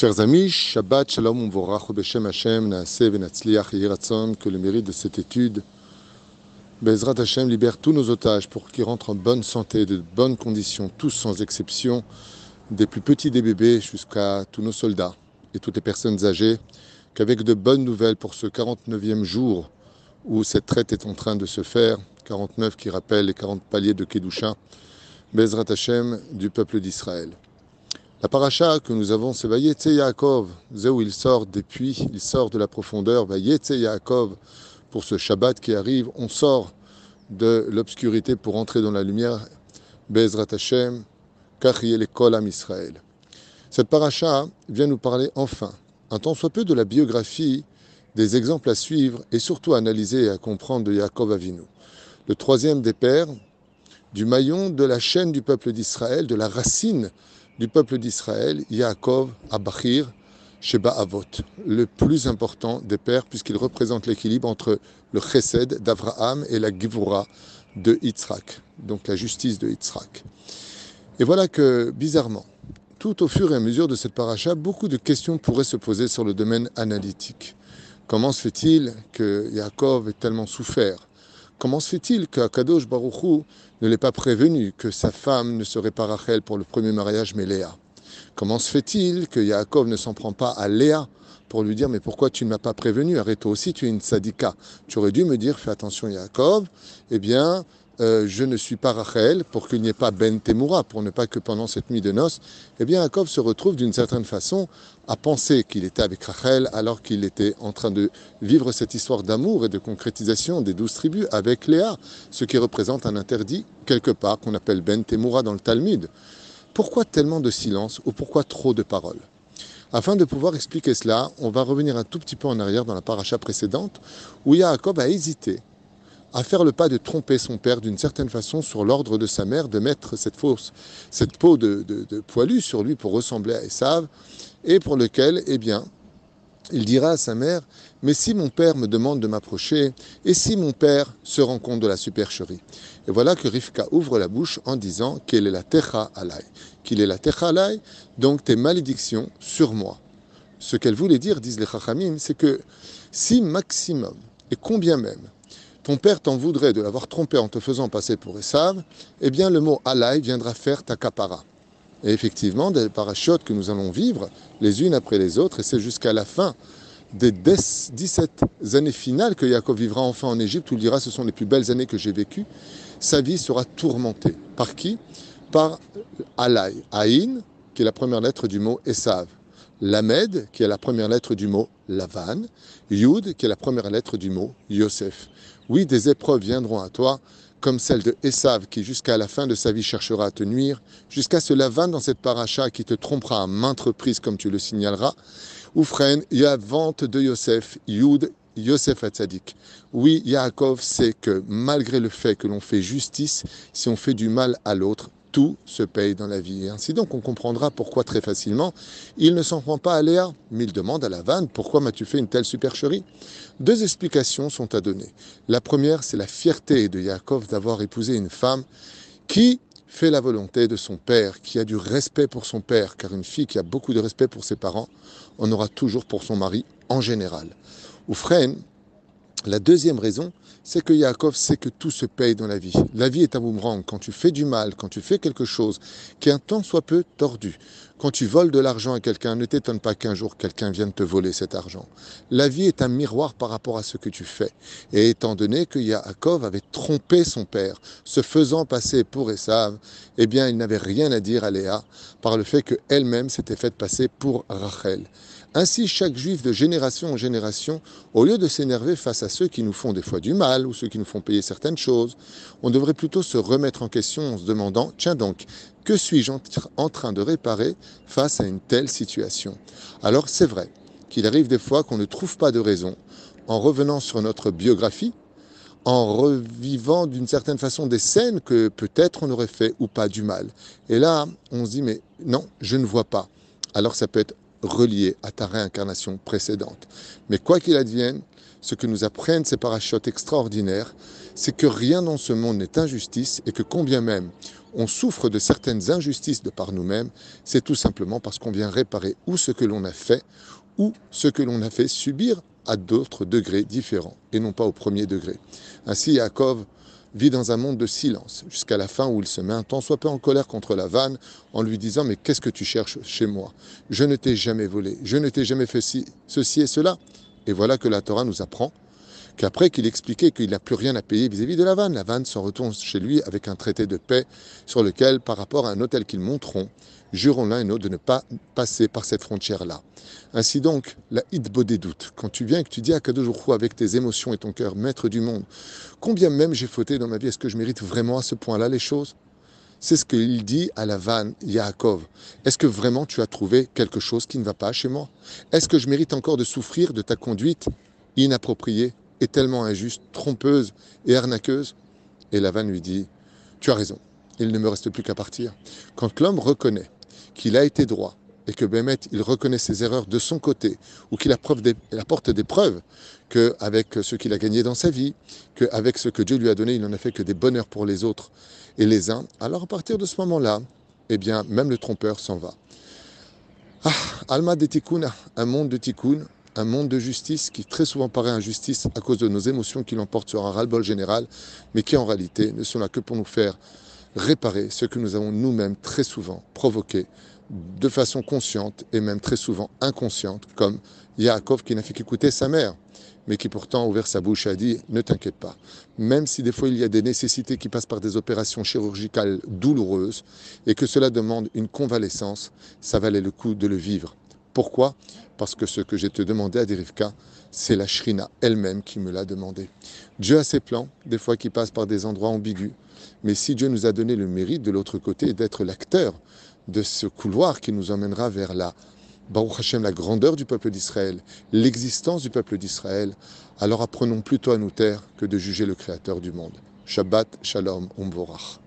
Chers amis, Shabbat Shalom Umvorach Beshem Hashem Naaseh Venatzliach Yiratzon, que le mérite de cette étude, Bezrat Hashem libère tous nos otages pour qu'ils rentrent en bonne santé, de bonnes conditions, tous sans exception, des plus petits des bébés jusqu'à tous nos soldats et toutes les personnes âgées, qu'avec de bonnes nouvelles pour ce 49e jour où cette traite est en train de se faire, 49 qui rappelle les 40 paliers de Kedusha, Bezrat Hashem du peuple d'Israël. La paracha que nous avons, c'est Vayetse Yaakov, où il sort des puits, il sort de la profondeur, Vayetse Yaakov, pour ce Shabbat qui arrive, on sort de l'obscurité pour entrer dans la lumière, Bezrat Hashem, Kachiel Kol Israël. Cette paracha vient nous parler enfin, un tant soit peu de la biographie, des exemples à suivre et surtout à analyser et à comprendre de Yaakov Avinu, le troisième des pères, du maillon de la chaîne du peuple d'Israël, de la racine du peuple d'Israël, Yaakov Abachir, Sheba Avot, le plus important des pères, puisqu'il représente l'équilibre entre le chesed d'Abraham et la givura de Yitzhak, donc la justice de Yitzhak. Et voilà que, bizarrement, tout au fur et à mesure de cette paracha, beaucoup de questions pourraient se poser sur le domaine analytique. Comment se fait-il que Yaakov ait tellement souffert Comment se fait-il qu'Akadosh Baruchou ne l'ait pas prévenu que sa femme ne serait pas Rachel pour le premier mariage, mais Léa? Comment se fait-il que Yaakov ne s'en prend pas à Léa pour lui dire Mais pourquoi tu ne m'as pas prévenu? Arrête toi aussi, tu es une sadika. Tu aurais dû me dire Fais attention, Yaakov. Eh bien, euh, je ne suis pas Rachel, pour qu'il n'y ait pas Ben Temura, pour ne pas que pendant cette nuit de noces, eh bien Jacob se retrouve d'une certaine façon à penser qu'il était avec Rachel alors qu'il était en train de vivre cette histoire d'amour et de concrétisation des douze tribus avec Léa, ce qui représente un interdit quelque part qu'on appelle Ben Temura dans le Talmud. Pourquoi tellement de silence ou pourquoi trop de paroles? Afin de pouvoir expliquer cela, on va revenir un tout petit peu en arrière dans la paracha précédente, où Jacob a hésité à faire le pas de tromper son père d'une certaine façon sur l'ordre de sa mère de mettre cette cette peau de, poilu sur lui pour ressembler à Esav, et pour lequel, eh bien, il dira à sa mère, mais si mon père me demande de m'approcher, et si mon père se rend compte de la supercherie. Et voilà que Rivka ouvre la bouche en disant qu'elle est la techa alay, qu'il est la techa alay, donc tes malédictions sur moi. Ce qu'elle voulait dire, disent les chachamim, c'est que si maximum, et combien même, ton père t'en voudrait de l'avoir trompé en te faisant passer pour Esav, eh bien le mot Alay viendra faire ta capara. Et effectivement, des parachutes que nous allons vivre les unes après les autres, et c'est jusqu'à la fin des 17 années finales que Jacob vivra enfin en Égypte, où il dira ce sont les plus belles années que j'ai vécues, sa vie sera tourmentée. Par qui? Par Alay. Aïn, qui est la première lettre du mot Esav. Lamed, qui est la première lettre du mot Lavan. Yud, qui est la première lettre du mot Yosef. Oui, des épreuves viendront à toi, comme celle de Esav qui jusqu'à la fin de sa vie cherchera à te nuire, jusqu'à ce Lavan dans cette paracha qui te trompera à maintes reprises comme tu le signaleras. Ou freine, vente de Yosef, Yud, Yosef Hatzadik. Oui, Yaakov sait que malgré le fait que l'on fait justice, si on fait du mal à l'autre, tout se paye dans la vie. Et ainsi donc, on comprendra pourquoi très facilement il ne s'en prend pas à Léa, mais il demande à la vanne pourquoi m'as-tu fait une telle supercherie? Deux explications sont à donner. La première, c'est la fierté de Yaakov d'avoir épousé une femme qui fait la volonté de son père, qui a du respect pour son père, car une fille qui a beaucoup de respect pour ses parents en aura toujours pour son mari en général. Ou la deuxième raison, c'est que Yaakov sait que tout se paye dans la vie. La vie est un boomerang. Quand tu fais du mal, quand tu fais quelque chose qui un temps soit peu tordu, quand tu voles de l'argent à quelqu'un, ne t'étonne pas qu'un jour quelqu'un vienne te voler cet argent. La vie est un miroir par rapport à ce que tu fais. Et étant donné que Yaakov avait trompé son père, se faisant passer pour Esav, eh bien, il n'avait rien à dire à Léa par le fait qu'elle-même s'était faite passer pour Rachel. Ainsi, chaque juif de génération en génération, au lieu de s'énerver face à ceux qui nous font des fois du mal ou ceux qui nous font payer certaines choses, on devrait plutôt se remettre en question en se demandant, tiens donc, que suis-je en train de réparer face à une telle situation? Alors c'est vrai qu'il arrive des fois qu'on ne trouve pas de raison en revenant sur notre biographie, en revivant d'une certaine façon des scènes que peut-être on aurait fait ou pas du mal. Et là, on se dit, mais non, je ne vois pas. Alors ça peut être relié à ta réincarnation précédente. Mais quoi qu'il advienne, ce que nous apprennent ces parachutes extraordinaires, c'est que rien dans ce monde n'est injustice et que combien même on souffre de certaines injustices de par nous-mêmes, c'est tout simplement parce qu'on vient réparer ou ce que l'on a fait, ou ce que l'on a fait subir à d'autres degrés différents, et non pas au premier degré. Ainsi, Yaakov vit dans un monde de silence, jusqu'à la fin où il se met un tant soit peu en colère contre la vanne, en lui disant Mais qu'est-ce que tu cherches chez moi? Je ne t'ai jamais volé, je ne t'ai jamais fait ceci et cela. Et voilà que la Torah nous apprend qu'après qu'il expliquait qu'il n'a plus rien à payer vis-à-vis de la vanne, la vanne s'en retourne chez lui avec un traité de paix sur lequel, par rapport à un hôtel qu'ils monteront, jurons l'un et l'autre de ne pas passer par cette frontière-là. Ainsi donc, la hitbo des doutes, quand tu viens et que tu dis à Kadojourou avec tes émotions et ton cœur, maître du monde, combien même j'ai fauté dans ma vie, est-ce que je mérite vraiment à ce point-là les choses? C'est ce qu'il dit à la vanne Yaakov. Est-ce que vraiment tu as trouvé quelque chose qui ne va pas chez moi? Est-ce que je mérite encore de souffrir de ta conduite inappropriée? Et tellement injuste, trompeuse et arnaqueuse Et la vanne lui dit, tu as raison, il ne me reste plus qu'à partir. Quand l'homme reconnaît qu'il a été droit et que Bémet, il reconnaît ses erreurs de son côté, ou qu'il apporte des preuves qu'avec ce qu'il a gagné dans sa vie, qu'avec ce que Dieu lui a donné, il n'en a fait que des bonheurs pour les autres et les uns, alors à partir de ce moment-là, eh bien, même le trompeur s'en va. Ah, Alma de Tikkun, un monde de Tikkun, un monde de justice qui très souvent paraît injustice à cause de nos émotions qui l'emportent sur un ras-le-bol général, mais qui en réalité ne sont là que pour nous faire réparer ce que nous avons nous-mêmes très souvent provoqué de façon consciente et même très souvent inconsciente, comme Yaakov qui n'a fait qu'écouter sa mère, mais qui pourtant a ouvert sa bouche et a dit Ne t'inquiète pas, même si des fois il y a des nécessités qui passent par des opérations chirurgicales douloureuses et que cela demande une convalescence, ça valait le coup de le vivre. Pourquoi? Parce que ce que j'ai te demandé à Derivka, c'est la Shrina elle-même qui me l'a demandé. Dieu a ses plans, des fois qui passent par des endroits ambigus, mais si Dieu nous a donné le mérite de l'autre côté d'être l'acteur de ce couloir qui nous emmènera vers la Baruch Hashem, la grandeur du peuple d'Israël, l'existence du peuple d'Israël, alors apprenons plutôt à nous taire que de juger le Créateur du monde. Shabbat Shalom Umvorach.